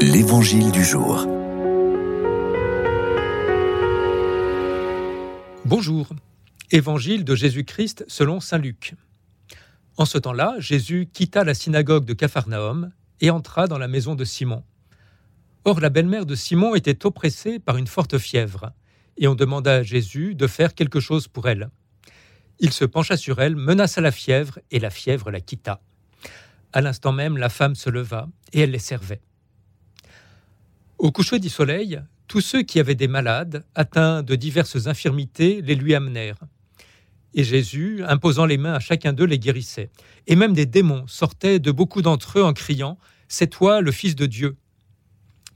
L'Évangile du jour. Bonjour. Évangile de Jésus-Christ selon Saint Luc. En ce temps-là, Jésus quitta la synagogue de Capharnaüm et entra dans la maison de Simon. Or, la belle-mère de Simon était oppressée par une forte fièvre, et on demanda à Jésus de faire quelque chose pour elle. Il se pencha sur elle, menaça la fièvre, et la fièvre la quitta. À l'instant même, la femme se leva, et elle les servait. Au coucher du soleil, tous ceux qui avaient des malades, atteints de diverses infirmités, les lui amenèrent. Et Jésus, imposant les mains à chacun d'eux, les guérissait. Et même des démons sortaient de beaucoup d'entre eux en criant C'est toi le Fils de Dieu.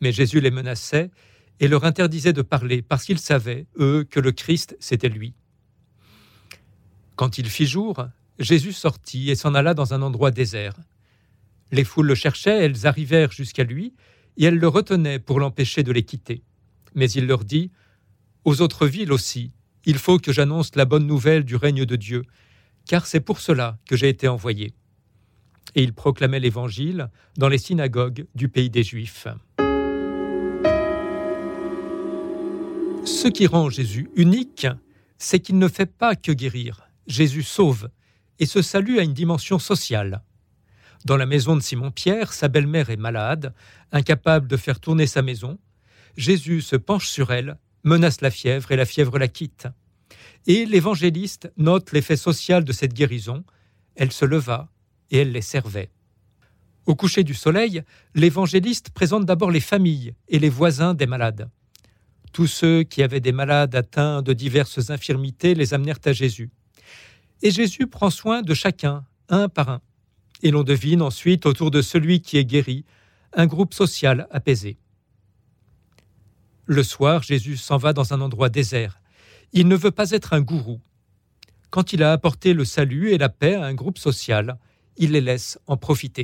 Mais Jésus les menaçait et leur interdisait de parler, parce qu'ils savaient, eux, que le Christ, c'était lui. Quand il fit jour, Jésus sortit et s'en alla dans un endroit désert. Les foules le cherchaient, elles arrivèrent jusqu'à lui, et elles le retenaient pour l'empêcher de les quitter. Mais il leur dit Aux autres villes aussi, il faut que j'annonce la bonne nouvelle du règne de Dieu, car c'est pour cela que j'ai été envoyé. Et il proclamait l'Évangile dans les synagogues du pays des Juifs. Ce qui rend Jésus unique, c'est qu'il ne fait pas que guérir. Jésus sauve, et ce salut a une dimension sociale. Dans la maison de Simon-Pierre, sa belle-mère est malade, incapable de faire tourner sa maison. Jésus se penche sur elle menace la fièvre et la fièvre la quitte. Et l'évangéliste note l'effet social de cette guérison. Elle se leva et elle les servait. Au coucher du soleil, l'évangéliste présente d'abord les familles et les voisins des malades. Tous ceux qui avaient des malades atteints de diverses infirmités les amenèrent à Jésus. Et Jésus prend soin de chacun, un par un. Et l'on devine ensuite autour de celui qui est guéri un groupe social apaisé. Le soir, Jésus s'en va dans un endroit désert. Il ne veut pas être un gourou. Quand il a apporté le salut et la paix à un groupe social, il les laisse en profiter.